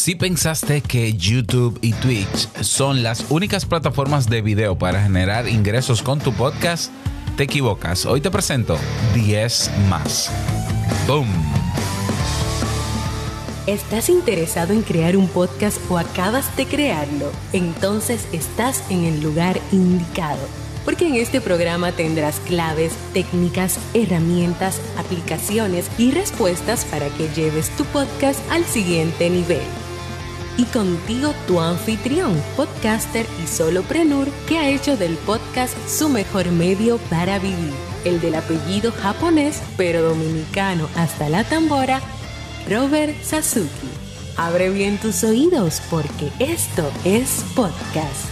Si pensaste que YouTube y Twitch son las únicas plataformas de video para generar ingresos con tu podcast, te equivocas. Hoy te presento 10 más. ¡Boom! ¿Estás interesado en crear un podcast o acabas de crearlo? Entonces estás en el lugar indicado porque en este programa tendrás claves, técnicas, herramientas, aplicaciones y respuestas para que lleves tu podcast al siguiente nivel. Y contigo tu anfitrión, podcaster y soloprenur que ha hecho del podcast su mejor medio para vivir, el del apellido japonés pero dominicano hasta la tambora, Robert Sasuki. Abre bien tus oídos porque esto es podcast.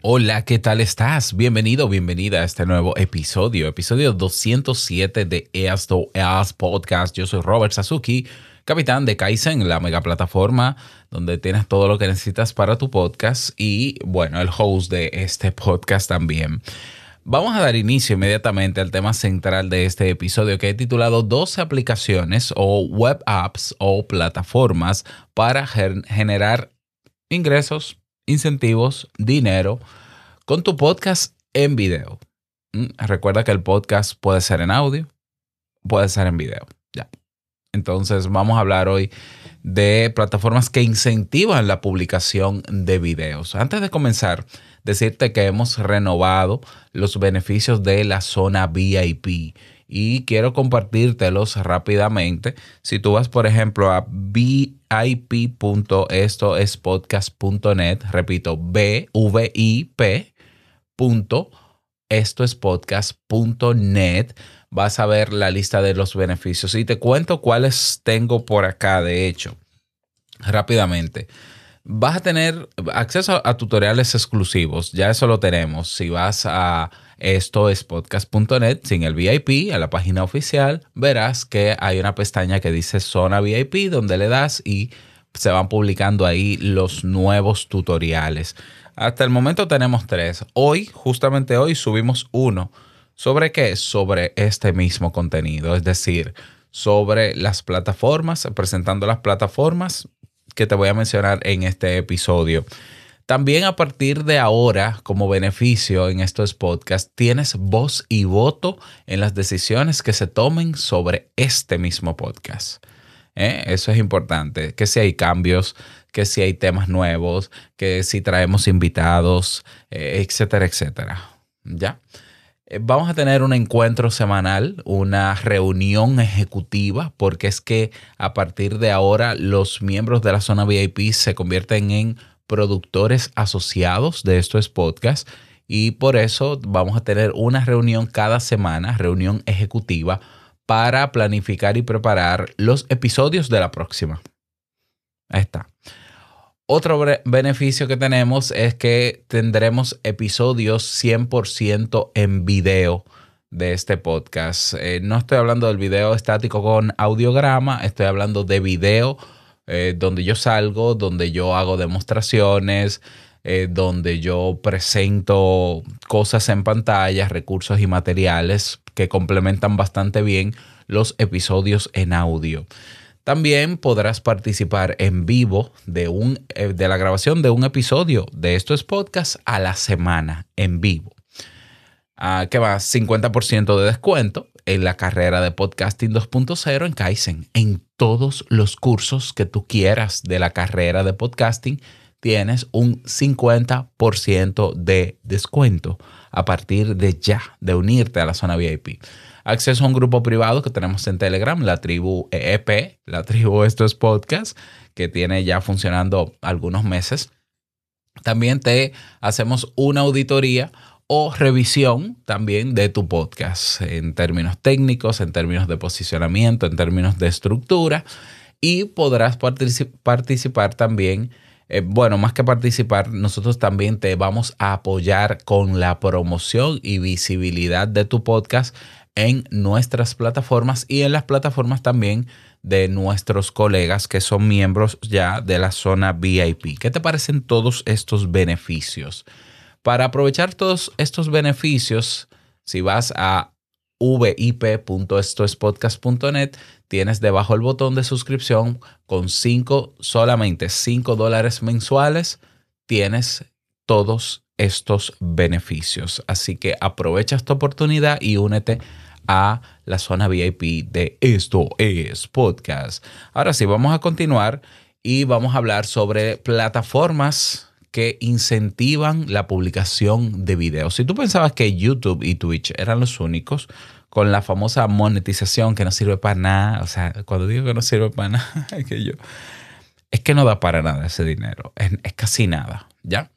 Hola, ¿qué tal estás? Bienvenido, bienvenida a este nuevo episodio, episodio 207 de EAS to EAS Podcast. Yo soy Robert Sasuki, capitán de Kaizen, la mega plataforma donde tienes todo lo que necesitas para tu podcast y, bueno, el host de este podcast también. Vamos a dar inicio inmediatamente al tema central de este episodio que he titulado 12 aplicaciones o web apps o plataformas para generar ingresos incentivos, dinero con tu podcast en video. Mm, recuerda que el podcast puede ser en audio, puede ser en video. Entonces vamos a hablar hoy de plataformas que incentivan la publicación de videos. Antes de comenzar, decirte que hemos renovado los beneficios de la zona VIP y quiero compartírtelos rápidamente. Si tú vas, por ejemplo, a vip.estoespodcast.net, repito, b v i p vas a ver la lista de los beneficios y te cuento cuáles tengo por acá, de hecho, rápidamente. Vas a tener acceso a tutoriales exclusivos, ya eso lo tenemos. Si vas a esto es podcast.net sin el VIP a la página oficial, verás que hay una pestaña que dice zona VIP donde le das y se van publicando ahí los nuevos tutoriales. Hasta el momento tenemos tres. Hoy, justamente hoy, subimos uno. ¿Sobre qué? Sobre este mismo contenido, es decir, sobre las plataformas, presentando las plataformas que te voy a mencionar en este episodio. También a partir de ahora, como beneficio en estos podcasts, tienes voz y voto en las decisiones que se tomen sobre este mismo podcast. ¿Eh? Eso es importante, que si hay cambios, que si hay temas nuevos, que si traemos invitados, eh, etcétera, etcétera. ¿Ya? Eh, vamos a tener un encuentro semanal, una reunión ejecutiva, porque es que a partir de ahora los miembros de la zona VIP se convierten en productores asociados de estos podcasts y por eso vamos a tener una reunión cada semana, reunión ejecutiva, para planificar y preparar los episodios de la próxima. Ahí está. Otro beneficio que tenemos es que tendremos episodios 100% en video de este podcast. Eh, no estoy hablando del video estático con audiograma, estoy hablando de video eh, donde yo salgo, donde yo hago demostraciones, eh, donde yo presento cosas en pantalla, recursos y materiales que complementan bastante bien los episodios en audio. También podrás participar en vivo de, un, eh, de la grabación de un episodio de estos podcasts a la semana en vivo. Ah, ¿Qué más? 50% de descuento en la carrera de podcasting 2.0 en Kaizen. En todos los cursos que tú quieras de la carrera de podcasting, tienes un 50% de descuento a partir de ya, de unirte a la zona VIP. Acceso a un grupo privado que tenemos en Telegram, la tribu EEP, la tribu Esto es Podcast, que tiene ya funcionando algunos meses. También te hacemos una auditoría o revisión también de tu podcast en términos técnicos, en términos de posicionamiento, en términos de estructura y podrás participar también. Eh, bueno, más que participar, nosotros también te vamos a apoyar con la promoción y visibilidad de tu podcast en nuestras plataformas y en las plataformas también de nuestros colegas que son miembros ya de la zona VIP. ¿Qué te parecen todos estos beneficios? Para aprovechar todos estos beneficios, si vas a vip.estoespodcast.net, tienes debajo el botón de suscripción con 5, solamente 5 dólares mensuales, tienes todos estos beneficios. Así que aprovecha esta oportunidad y únete a la zona VIP de Esto es Podcast. Ahora sí, vamos a continuar y vamos a hablar sobre plataformas que incentivan la publicación de videos. Si tú pensabas que YouTube y Twitch eran los únicos con la famosa monetización que no sirve para nada, o sea, cuando digo que no sirve para nada, es que yo, es que no da para nada ese dinero, es, es casi nada, ¿ya?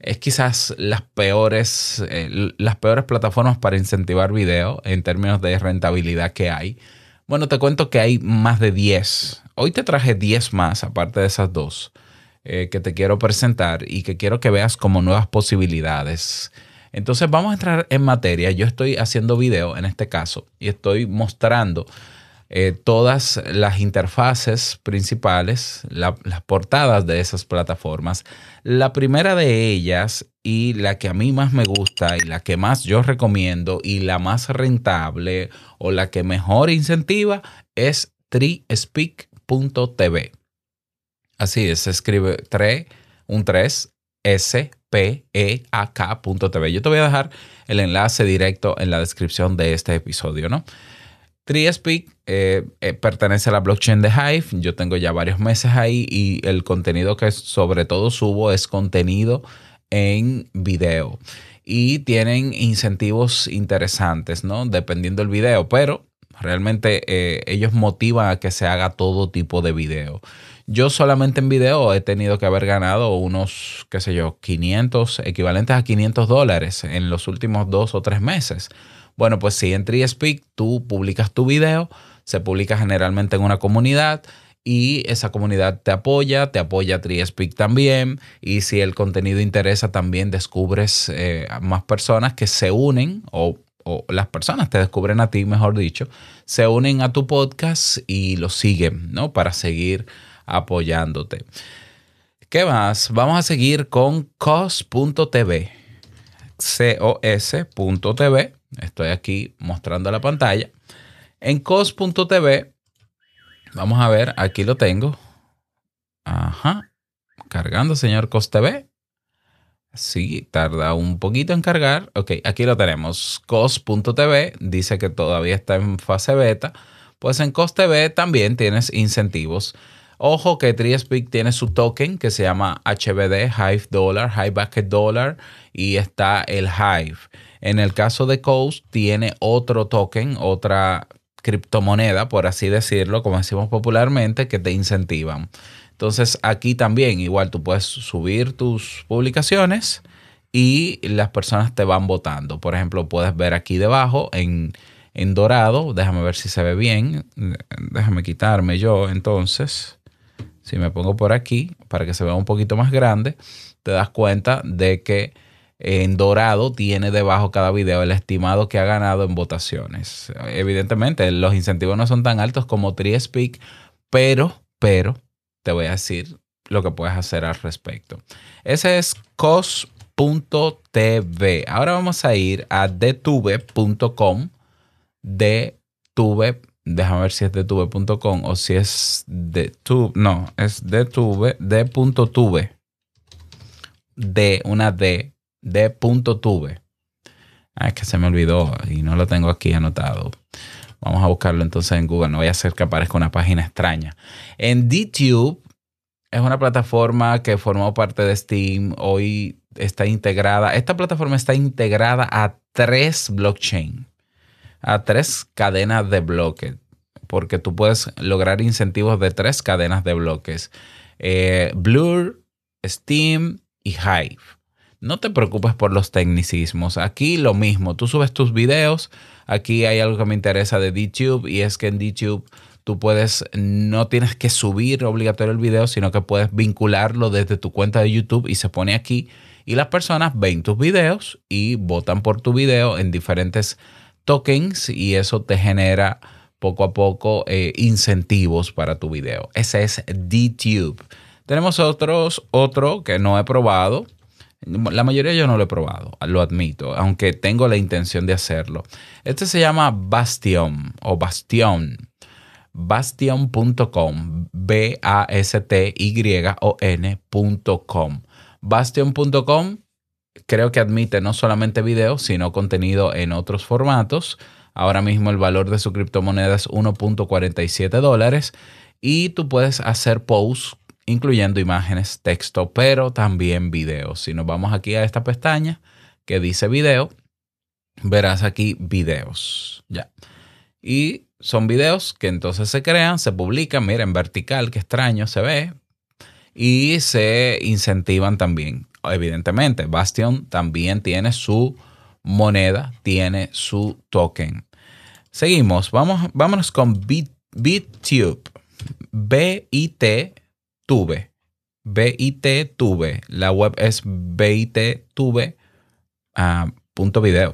Es quizás las peores, eh, las peores plataformas para incentivar video en términos de rentabilidad que hay. Bueno, te cuento que hay más de 10. Hoy te traje 10 más, aparte de esas dos, eh, que te quiero presentar y que quiero que veas como nuevas posibilidades. Entonces vamos a entrar en materia. Yo estoy haciendo video en este caso y estoy mostrando eh, todas las interfaces principales, las portadas de esas plataformas. La primera de ellas y la que a mí más me gusta y la que más yo recomiendo y la más rentable o la que mejor incentiva es treespeak.tv. Así es, se escribe 3, un 3, S, P, E, A, K.tv. Yo te voy a dejar el enlace directo en la descripción de este episodio, ¿no? TreeSpeak eh, eh, pertenece a la blockchain de Hive. Yo tengo ya varios meses ahí y el contenido que sobre todo subo es contenido en video. Y tienen incentivos interesantes, ¿no? Dependiendo del video, pero realmente eh, ellos motivan a que se haga todo tipo de video. Yo solamente en video he tenido que haber ganado unos, qué sé yo, 500, equivalentes a 500 dólares en los últimos dos o tres meses. Bueno, pues si en TreeSpeak tú publicas tu video, se publica generalmente en una comunidad y esa comunidad te apoya, te apoya TreeSpeak también y si el contenido interesa también descubres eh, más personas que se unen o, o las personas te descubren a ti, mejor dicho, se unen a tu podcast y lo siguen, ¿no? Para seguir apoyándote. ¿Qué más? Vamos a seguir con cos.tv. cos.tv Estoy aquí mostrando la pantalla. En cos.tv, vamos a ver, aquí lo tengo. Ajá. Cargando, señor CosTV. Sí, tarda un poquito en cargar. Ok, aquí lo tenemos. Cos.tv dice que todavía está en fase beta. Pues en CosTV también tienes incentivos. Ojo que TreeSpeak tiene su token que se llama HBD, Hive Dollar, Hive Bucket Dollar, y está el Hive. En el caso de Coast, tiene otro token, otra criptomoneda, por así decirlo, como decimos popularmente, que te incentivan. Entonces aquí también igual tú puedes subir tus publicaciones y las personas te van votando. Por ejemplo, puedes ver aquí debajo en, en dorado, déjame ver si se ve bien, déjame quitarme yo entonces, si me pongo por aquí para que se vea un poquito más grande, te das cuenta de que en dorado tiene debajo cada video el estimado que ha ganado en votaciones. Evidentemente, los incentivos no son tan altos como TreeSpeak, pero, pero, te voy a decir lo que puedes hacer al respecto. Ese es cos.tv. Ahora vamos a ir a detuve.com. Detuve, déjame ver si es detuve.com o si es de no, es detuve, de.tuve. De, una D de punto. Ah, es que se me olvidó y no lo tengo aquí anotado. Vamos a buscarlo entonces en Google. No voy a hacer que aparezca una página extraña. En DTube es una plataforma que formó parte de Steam. Hoy está integrada. Esta plataforma está integrada a tres blockchain, a tres cadenas de bloques, porque tú puedes lograr incentivos de tres cadenas de bloques: eh, Blur, Steam y Hive. No te preocupes por los tecnicismos. Aquí lo mismo. Tú subes tus videos. Aquí hay algo que me interesa de DTube y es que en DTube tú puedes, no tienes que subir obligatorio el video, sino que puedes vincularlo desde tu cuenta de YouTube y se pone aquí. Y las personas ven tus videos y votan por tu video en diferentes tokens y eso te genera poco a poco eh, incentivos para tu video. Ese es DTube. Tenemos otros, otro que no he probado La mayoría yo no lo he probado, lo admito, aunque tengo la intención de hacerlo. Este se llama Bastion o Bastion. Bastion.com. B-A-S-T-Y-O-N.com. Bastion.com creo que admite no solamente video, sino contenido en otros formatos. Ahora mismo el valor de su criptomoneda es 1.47 dólares y tú puedes hacer posts incluyendo imágenes, texto, pero también videos. Si nos vamos aquí a esta pestaña que dice video, verás aquí videos. Ya. Y son videos que entonces se crean, se publican, mira, en vertical, qué extraño se ve, y se incentivan también. Evidentemente, Bastion también tiene su moneda, tiene su token. Seguimos, vamos, vámonos con BitTube. B-I-T Tuve. BIT Tuve. La web es BIT Tuve. Ah, punto video.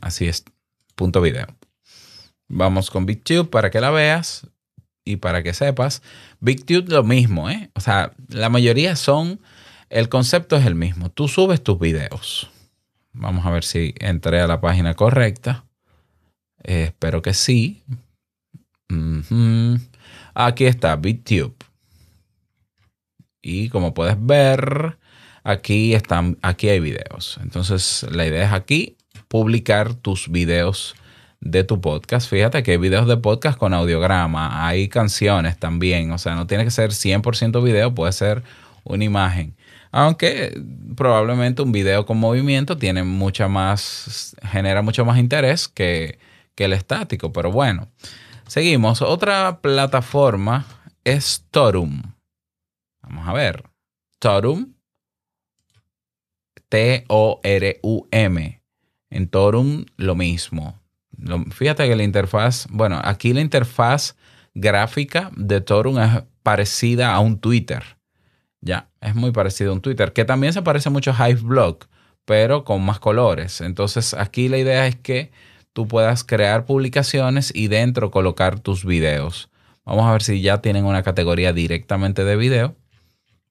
Así es. Punto video. Vamos con BigTube para que la veas y para que sepas. BigTube lo mismo, ¿eh? O sea, la mayoría son. El concepto es el mismo. Tú subes tus videos. Vamos a ver si entré a la página correcta. Espero que sí. Aquí está, BigTube. Y como puedes ver, aquí están, aquí hay videos. Entonces, la idea es aquí publicar tus videos de tu podcast. Fíjate que hay videos de podcast con audiograma, hay canciones también, o sea, no tiene que ser 100% video, puede ser una imagen. Aunque probablemente un video con movimiento tiene mucha más, genera mucho más interés que, que el estático, pero bueno. Seguimos. Otra plataforma es Torum. Vamos a ver. Torum. T-O-R-U-M. En Torum lo mismo. fíjate que la interfaz, bueno, aquí la interfaz gráfica de Torum es parecida a un Twitter. Ya, es muy parecido a un Twitter, que también se parece mucho a Hiveblog, pero con más colores. Entonces aquí la idea es que tú puedas crear publicaciones y dentro colocar tus videos. Vamos a ver si ya tienen una categoría directamente de video.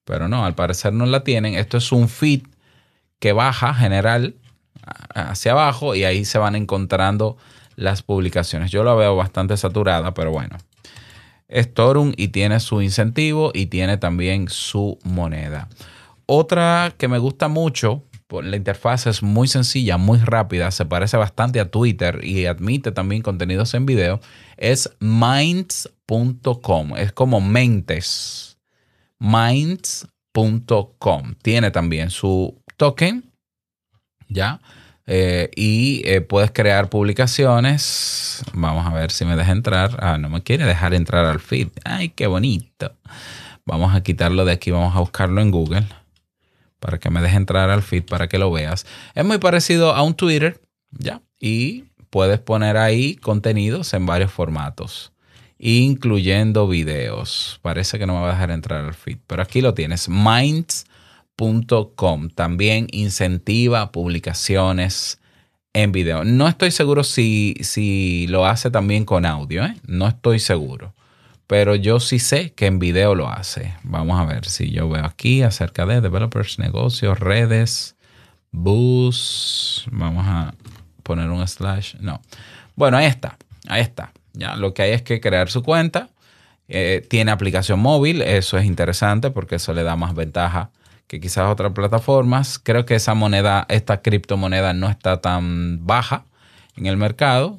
Pero no, al parecer no la tienen. Esto es un feed que baja general hacia abajo y ahí se van encontrando las publicaciones. Yo la veo bastante saturada, pero bueno. Es Torum y tiene su incentivo y tiene también su moneda. Otra que me gusta mucho, la interfaz es muy sencilla, muy rápida, se parece bastante a Twitter y admite también contenidos en video, es minds.com. Es como mentes minds.com. Tiene también su token, ¿ya? Eh, y eh, puedes crear publicaciones. Vamos a ver si me deja entrar. Ah, no me quiere dejar entrar al feed. Ay, qué bonito. Vamos a quitarlo de aquí. Vamos a buscarlo en Google para que me deje entrar al feed para que lo veas. Es muy parecido a un Twitter, ¿ya? Y puedes poner ahí contenidos en varios formatos incluyendo videos. Parece que no me va a dejar entrar al feed, pero aquí lo tienes, minds.com. También incentiva publicaciones en video. No estoy seguro si, si lo hace también con audio, ¿eh? no estoy seguro. Pero yo sí sé que en video lo hace. Vamos a ver si yo veo aquí acerca de developers, negocios, redes, bus. Vamos a poner un slash. No. Bueno, ahí está. Ahí está. Ya, lo que hay es que crear su cuenta. Eh, tiene aplicación móvil, eso es interesante porque eso le da más ventaja que quizás otras plataformas. Creo que esa moneda, esta criptomoneda no está tan baja en el mercado,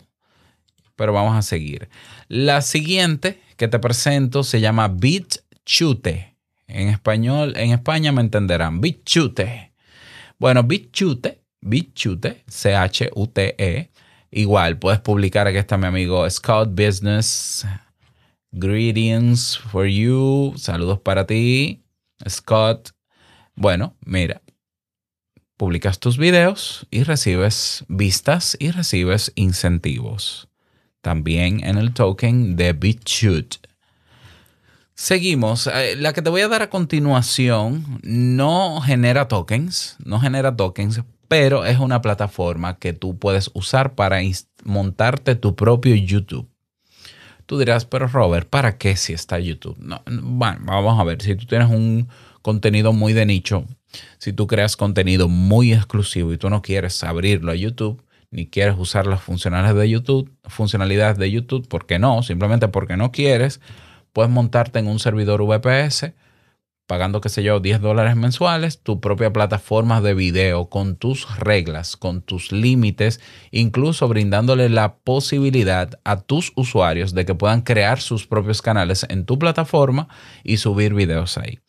pero vamos a seguir. La siguiente que te presento se llama BitChute. En español, en España me entenderán. BitChute. Bueno, BitChute, BitChute, C-H-U-T-E, Igual, puedes publicar, aquí está mi amigo Scott Business. Greetings for you. Saludos para ti, Scott. Bueno, mira, publicas tus videos y recibes vistas y recibes incentivos. También en el token de BitChute. Seguimos. Eh, la que te voy a dar a continuación no genera tokens, no genera tokens, pero es una plataforma que tú puedes usar para montarte tu propio YouTube. Tú dirás, pero Robert, ¿para qué si está YouTube? No, bueno, vamos a ver, si tú tienes un contenido muy de nicho, si tú creas contenido muy exclusivo y tú no quieres abrirlo a YouTube, ni quieres usar las funcionalidades de YouTube, funcionalidades de YouTube, porque no, simplemente porque no quieres, puedes montarte en un servidor VPS pagando, qué sé yo, 10 dólares mensuales, tu propia plataforma de video con tus reglas, con tus límites, incluso brindándole la posibilidad a tus usuarios de que puedan crear sus propios canales en tu plataforma y subir videos ahí.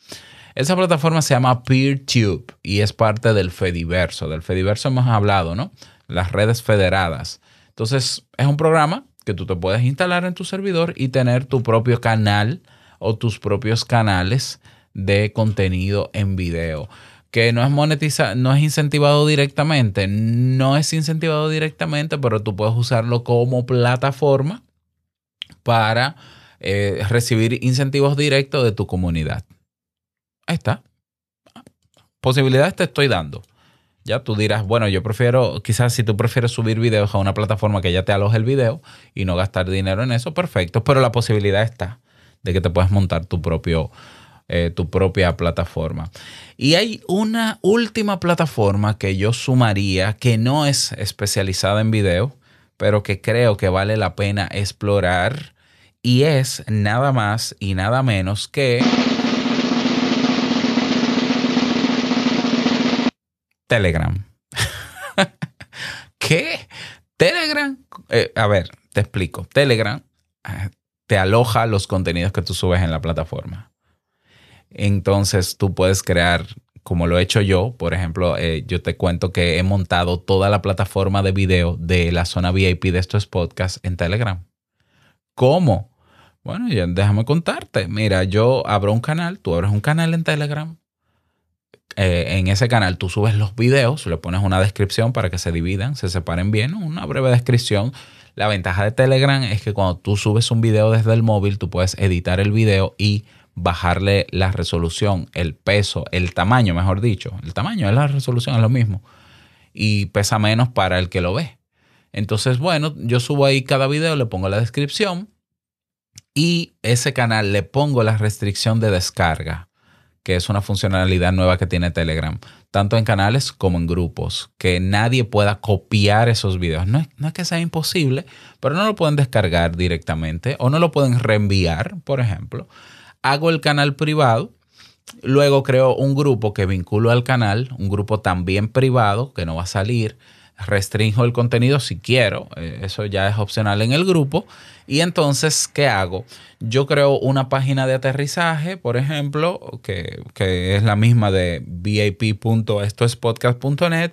Esa plataforma se llama PeerTube y es parte del Fediverso. Del Fediverso hemos hablado, ¿no? Las redes federadas. Entonces, es un programa que tú te puedes instalar en tu servidor y tener tu propio canal o tus propios canales de contenido en video. Que no es monetizado, no es incentivado directamente, no es incentivado directamente, pero tú puedes usarlo como plataforma para eh, recibir incentivos directos de tu comunidad. Ahí está. Posibilidades te estoy dando. Ya tú dirás, bueno, yo prefiero, quizás si tú prefieres subir videos a una plataforma que ya te aloje el video y no gastar dinero en eso, perfecto, pero la posibilidad está de que te puedas montar tu propio eh, tu propia plataforma. Y hay una última plataforma que yo sumaría que no es especializada en video, pero que creo que vale la pena explorar y es nada más y nada menos que Telegram. ¿Qué? Telegram. Eh, a ver, te explico. Telegram eh, te aloja los contenidos que tú subes en la plataforma. Entonces tú puedes crear, como lo he hecho yo, por ejemplo, eh, yo te cuento que he montado toda la plataforma de video de la zona VIP de estos podcasts en Telegram. ¿Cómo? Bueno, ya déjame contarte. Mira, yo abro un canal, tú abres un canal en Telegram. Eh, en ese canal tú subes los videos, le pones una descripción para que se dividan, se separen bien, una breve descripción. La ventaja de Telegram es que cuando tú subes un video desde el móvil, tú puedes editar el video y bajarle la resolución, el peso, el tamaño, mejor dicho. El tamaño es la resolución, es lo mismo. Y pesa menos para el que lo ve. Entonces, bueno, yo subo ahí cada video, le pongo la descripción y ese canal le pongo la restricción de descarga, que es una funcionalidad nueva que tiene Telegram, tanto en canales como en grupos, que nadie pueda copiar esos videos. No es, no es que sea imposible, pero no lo pueden descargar directamente o no lo pueden reenviar, por ejemplo hago el canal privado, luego creo un grupo que vinculo al canal, un grupo también privado que no va a salir, restringo el contenido si quiero, eh, eso ya es opcional en el grupo. Y entonces, ¿qué hago? Yo creo una página de aterrizaje, por ejemplo, que, que es la misma de vip.estoespodcast.net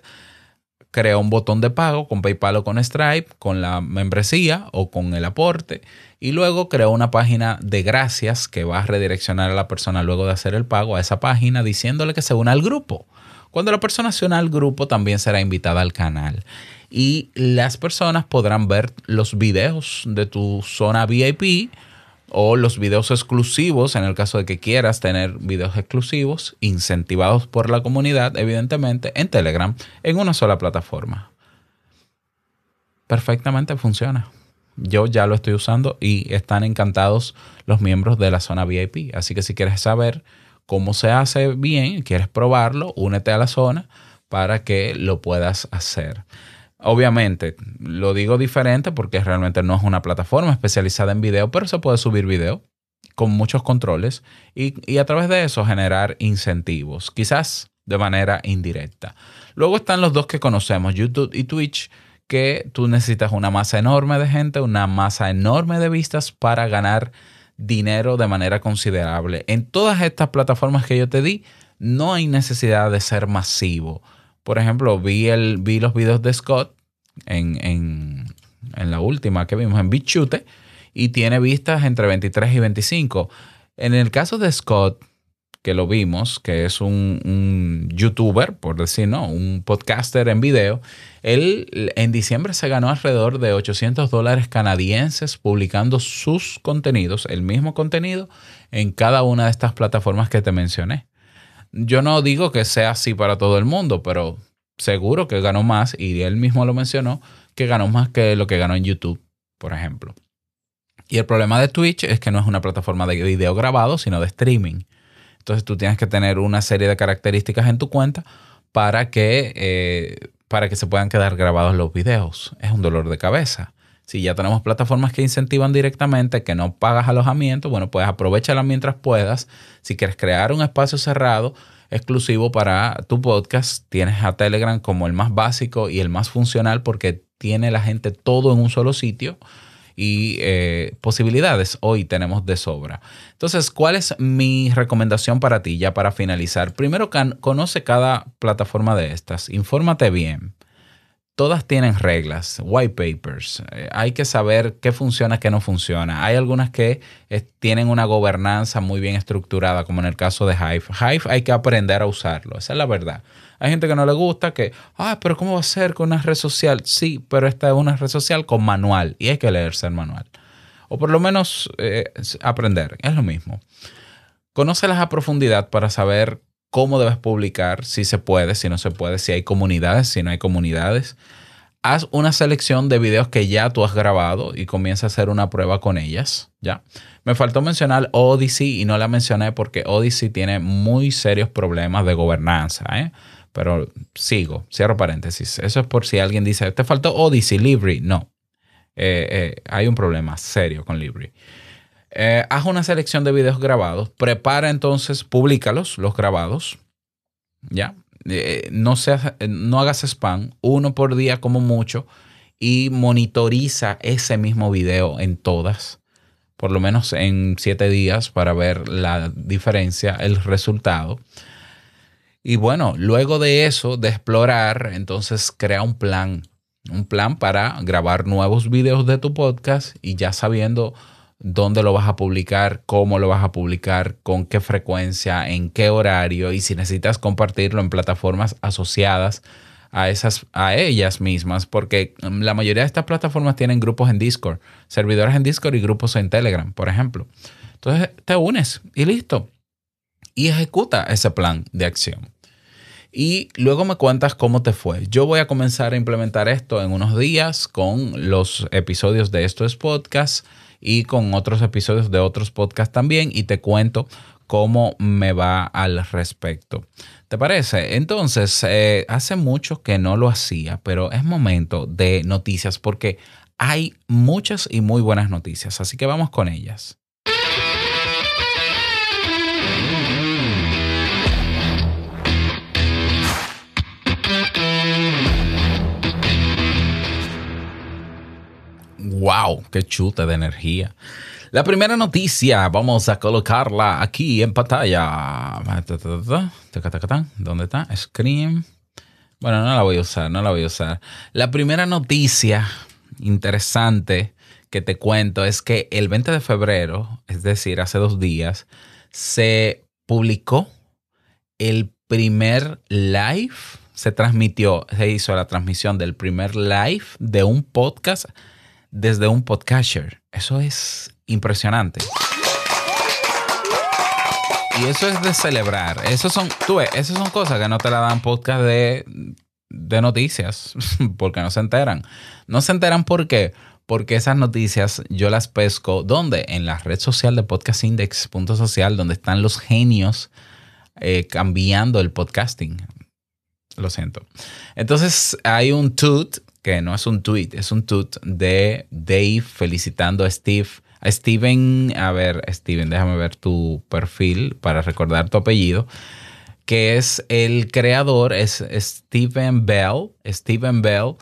creo un botón de pago con PayPal o con Stripe, con la membresía o con el aporte. Y luego creo una página de gracias que va a redireccionar a la persona luego de hacer el pago a esa página diciéndole que se una al grupo. Cuando la persona se una al grupo también será invitada al canal. Y las personas podrán ver los videos de tu zona VIP o los videos exclusivos en el caso de que quieras tener videos exclusivos incentivados por la comunidad, evidentemente, en Telegram, en una sola plataforma. Perfectamente funciona. Yo ya lo estoy usando y están encantados los miembros de la zona VIP. Así que si quieres saber cómo se hace bien, quieres probarlo, únete a la zona para que lo puedas hacer. Obviamente, lo digo diferente porque realmente no es una plataforma especializada en video, pero se puede subir video con muchos controles y, y, a través de eso generar incentivos, quizás de manera indirecta. Luego están los dos que conocemos, YouTube y Twitch, que tú necesitas una masa enorme de gente, una masa enorme de vistas para ganar dinero de manera considerable. En todas estas plataformas que yo te di, no hay necesidad de ser masivo por ejemplo, vi, el, vi los videos de Scott en, en, la última que vimos en BitChute y tiene vistas entre 23 y 25. En el caso de Scott, que lo vimos, que es un, un, youtuber, por decir, ¿no? Un podcaster en video. Él en diciembre se ganó alrededor de 800 dólares canadienses publicando sus contenidos, el mismo contenido, en cada una de estas plataformas que te mencioné. Yo no digo que sea así para todo el mundo, pero seguro que ganó más, y él mismo lo mencionó, que ganó más que lo que ganó en YouTube, por ejemplo. Y el problema de Twitch es que no es una plataforma de video grabado, sino de streaming. Entonces tú tienes que tener una serie de características en tu cuenta para que, eh, para que se puedan quedar grabados los videos. Es un dolor de cabeza. Si ya tenemos plataformas que incentivan directamente, que no pagas alojamiento, bueno, pues aprovechala mientras puedas. Si quieres crear un espacio cerrado, exclusivo para tu podcast, tienes a Telegram como el más básico y el más funcional porque tiene la gente todo en un solo sitio y eh, posibilidades hoy tenemos de sobra. Entonces, ¿cuál es mi recomendación para ti ya para finalizar? Primero, conoce cada plataforma de estas, infórmate bien todas tienen reglas, white papers. Eh, hay que saber qué funciona, qué no funciona. Hay algunas que eh, tienen una gobernanza muy bien estructurada, como en el caso de Hive. Hive hay que aprender a usarlo, esa es la verdad. Hay gente que no le gusta, que, ah, pero ¿cómo va a ser con una red social? Sí, pero esta es una red social con manual y hay que leerse el manual. O por lo menos eh, aprender, es lo mismo. Conócelas a profundidad para saber cómo debes publicar, si se puede, si no se puede, si hay comunidades, si no hay comunidades. Haz una selección de videos que ya tú has grabado y comienza a hacer una prueba con ellas. Ya. Me faltó mencionar Odyssey y no la mencioné porque Odyssey tiene muy serios problemas de gobernanza. ¿eh? Pero sigo, cierro paréntesis. Eso es por si alguien dice, te faltó Odyssey, Libri. No. Eh, eh, hay un problema serio con Libri. Eh, haz una selección de videos grabados, prepara entonces, públicalos, los grabados, ¿ya? Eh, no, no hagas spam, uno por día como mucho, y monitoriza ese mismo video en todas, por lo menos en siete días para ver la diferencia, el resultado. Y bueno, luego de eso, de explorar, entonces crea un plan, un plan para grabar nuevos videos de tu podcast y ya sabiendo dónde lo vas a publicar, cómo lo vas a publicar, con qué frecuencia, en qué horario y si necesitas compartirlo en plataformas asociadas a esas a ellas mismas porque mm, la mayoría de estas plataformas tienen grupos en Discord, servidores en Discord y grupos en Telegram, por ejemplo. Entonces te unes y listo. Y ejecuta ese plan de acción. Y luego me cuentas cómo te fue. Yo voy a comenzar a implementar esto en unos días con los episodios de estos podcasts y con otros episodios de otros podcasts también y te cuento cómo me va al respecto. ¿Te parece? Entonces, eh, hace mucho que no lo hacía, pero es momento de noticias porque hay muchas y muy buenas noticias, así que vamos con ellas. Wow, qué chuta de energía. La primera noticia, vamos a colocarla aquí en pantalla. ¿Dónde está? Scream. Bueno, no la voy a usar, no la voy a usar. La primera noticia interesante que te cuento es que el 20 de febrero, es decir, hace dos días, se publicó el primer live, se transmitió, se hizo la transmisión del primer live de un podcast desde un podcaster. Eso es impresionante. Y eso es de celebrar. Eso son, esas son cosas que no te la dan podcast de, de noticias, porque no se enteran. No se enteran por qué. Porque esas noticias yo las pesco, ¿dónde? En la red social de Podcast Index, social, donde están los genios eh, cambiando el podcasting. Lo siento. Entonces hay un toot no es un tweet, es un tweet de Dave felicitando a Steve. A Steven, a ver, Steven, déjame ver tu perfil para recordar tu apellido, que es el creador, es Steven Bell, Steven Bell,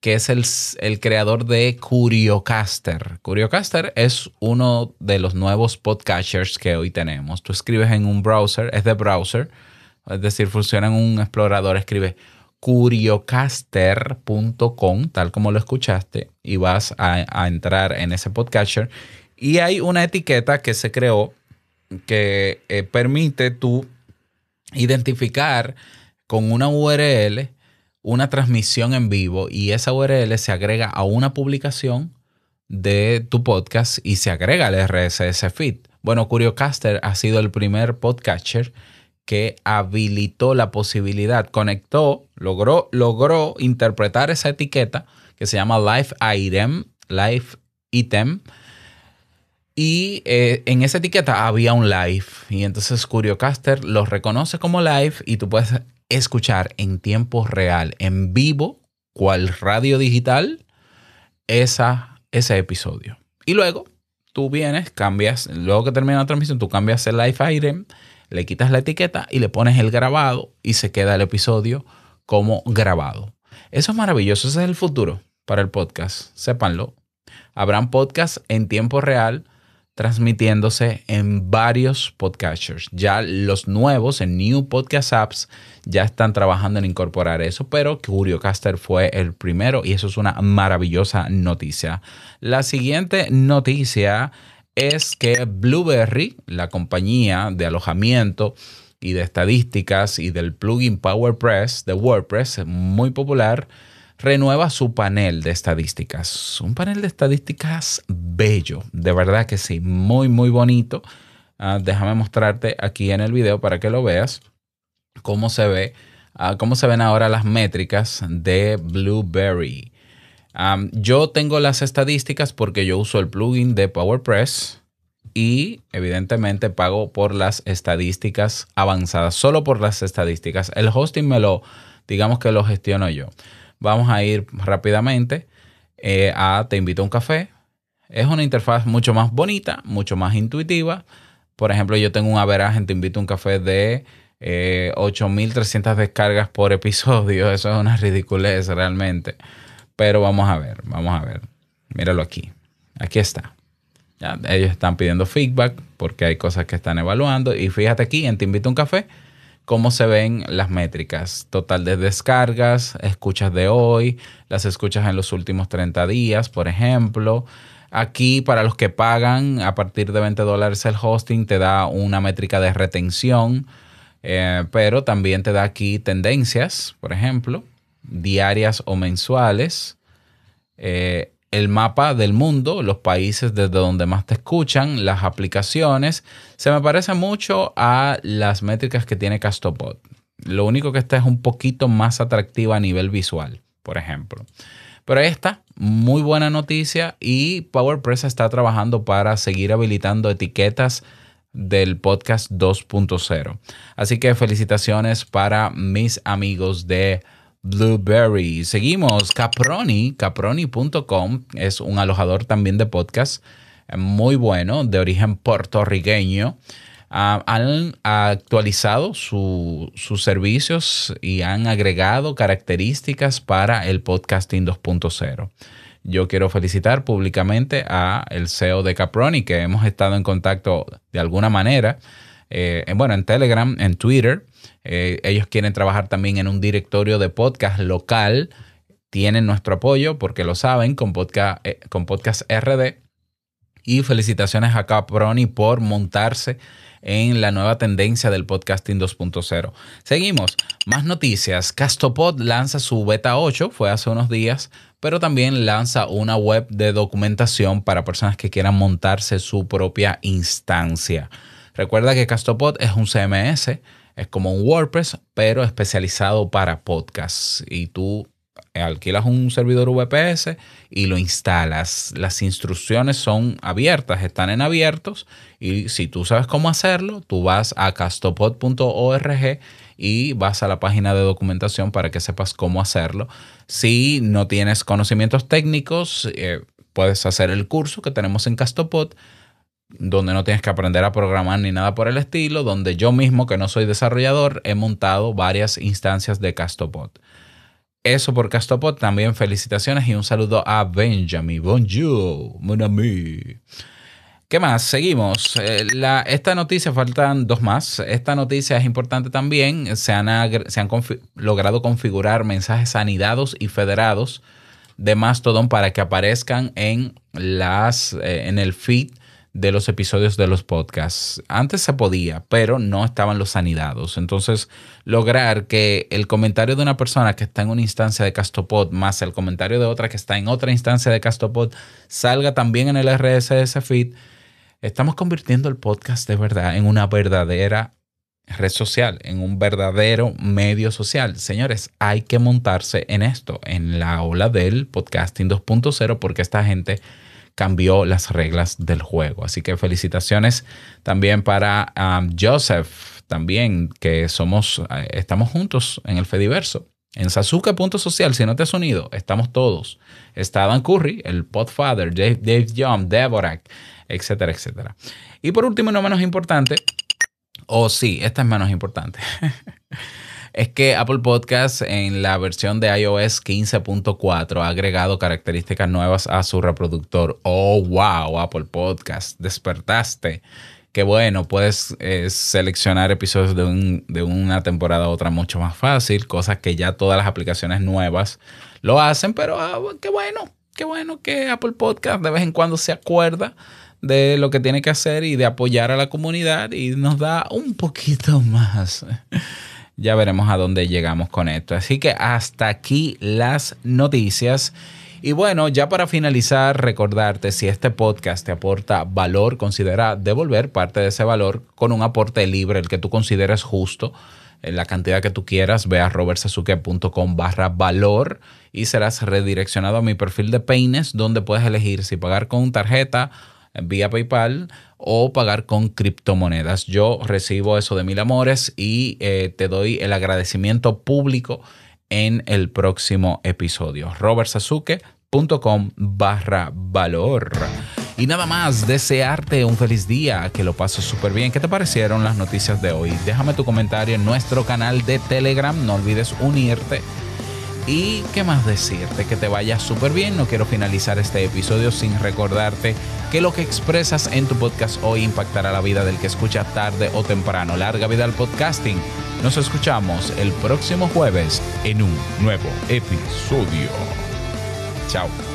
que es el, el, creador de Curiocaster. Curiocaster es uno de los nuevos podcasters que hoy tenemos. Tú escribes en un browser, es de browser, es decir, funciona en un explorador, escribe curiocaster.com, tal como lo escuchaste, y vas a, entrar en ese podcatcher. Y hay una etiqueta que se creó que eh, permite tú identificar con una URL una transmisión en vivo y esa URL se agrega a una publicación de tu podcast y se agrega al RSS feed. Bueno, Curiocaster ha sido el primer podcatcher que habilitó la posibilidad, conectó, logró, logró interpretar esa etiqueta que se llama Live Item, Live Item, Y eh, en esa etiqueta había un live. Y entonces CurioCaster lo reconoce como live y tú puedes escuchar en tiempo real, en vivo, cual radio digital, esa, ese episodio. Y luego tú vienes, cambias, luego que termina la transmisión, tú cambias el live item, le quitas la etiqueta y le pones el grabado y se queda el episodio como grabado. Eso es maravilloso, ese es el futuro para el podcast, sépanlo. Habrán podcasts en tiempo real transmitiéndose en varios podcasters. Ya los nuevos en New Podcast Apps ya están trabajando en incorporar eso, pero CurioCaster fue el primero y eso es una maravillosa noticia. La siguiente noticia es que Blueberry, la compañía de alojamiento y de estadísticas y del plugin PowerPress de WordPress, muy popular, renueva su panel de estadísticas. Un panel de estadísticas bello, de verdad que sí, muy, muy bonito. Ah, déjame mostrarte aquí en el video para que lo veas cómo se ve, ah, cómo se ven ahora las métricas de Blueberry. Yo tengo las estadísticas porque yo uso el plugin de PowerPress y evidentemente pago por las estadísticas avanzadas, solo por las estadísticas. El hosting me lo, digamos que lo gestiono yo. Vamos a ir rápidamente eh, a Te invito a un café. Es una interfaz mucho más bonita, mucho más intuitiva. Por ejemplo, yo tengo un averaje en Te invito a un café de 8.300 eh, descargas por episodio. Eso es una ridiculez realmente. Pero vamos a ver, vamos a ver. Míralo aquí. Aquí está. ellos están pidiendo feedback porque hay cosas que están evaluando. Y fíjate aquí en Te invito un café cómo se ven las métricas. Total de descargas, escuchas de hoy, las escuchas en los últimos 30 días, por ejemplo. Aquí, para los que pagan a partir de 20 dólares el hosting, te da una métrica de retención, eh, pero también te da aquí tendencias, por ejemplo, diarias o mensuales. Eh, el mapa del mundo, los países desde donde más te escuchan, las aplicaciones. Se me parece mucho a las métricas que tiene Castopod. Lo único que esta es un poquito más atractiva a nivel visual, por ejemplo. Pero esta, muy buena noticia y PowerPress está trabajando para seguir habilitando etiquetas del podcast 2.0. Así que felicitaciones para mis amigos de Blueberry. Seguimos, Caproni, caproni.com es un alojador también de podcast eh, muy bueno, de origen puertorriqueño. Ah, han actualizado sus servicios y han agregado características para el podcasting 2.0. Yo quiero felicitar públicamente a el CEO de Caproni, que hemos estado en contacto de alguna manera, eh, bueno, en Telegram, en Twitter, eh, ellos quieren trabajar también en un directorio de podcast local. Tienen nuestro apoyo porque lo saben con Podcast, eh, con podcast RD. Y felicitaciones a Caproni por montarse en la nueva tendencia del podcasting 2.0. Seguimos. Más noticias. Castopod lanza su beta 8, fue hace unos días, pero también lanza una web de documentación para personas que quieran montarse su propia instancia. Recuerda que Castopod es un CMS es como un WordPress, pero especializado para podcasts. Y tú alquilas un servidor VPS y lo instalas. Las instrucciones son abiertas, están en abiertos. Y si tú sabes cómo hacerlo, tú vas a castopod.org y vas a la página de documentación para que sepas cómo hacerlo. Si no tienes conocimientos técnicos, eh, puedes hacer el curso que tenemos en Castopod donde no tienes que aprender a programar ni nada por el estilo, donde yo mismo, que no soy desarrollador, he montado varias instancias de Castopod. Eso por Castopod, también felicitaciones y un saludo a Benjamin. Bonjour, mon ami. ¿Qué más? Seguimos. Eh, esta noticia, faltan dos más. Esta noticia es importante también. Se han, se han logrado configurar mensajes anidados y federados de Mastodon para que aparezcan en, las, eh, en el feed de los episodios de los podcasts. Antes se podía, pero no estaban los anidados. Entonces, lograr que el comentario de una persona que está en una instancia de Castopod más el comentario de otra que está en otra instancia de Castopod salga también en el RSS feed, estamos convirtiendo el podcast de verdad en una verdadera red social, en un verdadero medio social. Señores, hay que montarse en esto, en la ola del podcasting 2.0, porque esta gente cambió las reglas del juego. Así que felicitaciones también para um, Joseph, también que somos, eh, estamos juntos en el Fediverso. En Sasuke.social, si no te has unido, estamos todos. Está Dan Curry, el Podfather, Dave, Dave Young, Deborah, etcétera, etcétera. Y por último, no menos importante, o sí, esta es menos importante. es que Apple Podcast en la versión de iOS 15.4 ha agregado características nuevas a su reproductor. Oh, wow, Apple Podcast, despertaste. Qué bueno, puedes eh, seleccionar episodios de, de una temporada a otra mucho más fácil, cosas que ya todas las aplicaciones nuevas lo hacen, pero ah, qué bueno, qué bueno que Apple Podcast de vez en cuando se acuerda de lo que tiene que hacer y de apoyar a la comunidad y nos da un poquito más. Ya veremos a dónde llegamos con esto. Así que hasta aquí las noticias. Y bueno, ya para finalizar, recordarte, si este podcast te aporta valor, considera devolver parte de ese valor con un aporte libre, el que tú consideres justo, en la cantidad que tú quieras. Ve a robertsazuke.com barra valor y serás redireccionado a mi perfil de Peines, donde puedes elegir si pagar con tarjeta vía PayPal o pagar con criptomonedas. Yo recibo eso de mil amores y eh, te doy el agradecimiento público en el próximo episodio. robertsazuke.com barra valor. Y nada más, desearte un feliz día, que lo pases súper bien. ¿Qué te parecieron las noticias de hoy? Déjame tu comentario en nuestro canal de Telegram, no olvides unirte. Y qué más decirte, que te vaya súper bien. No quiero finalizar este episodio sin recordarte que lo que expresas en tu podcast hoy impactará la vida del que escucha tarde o temprano. Larga vida al podcasting. Nos escuchamos el próximo jueves en un nuevo episodio. Chao.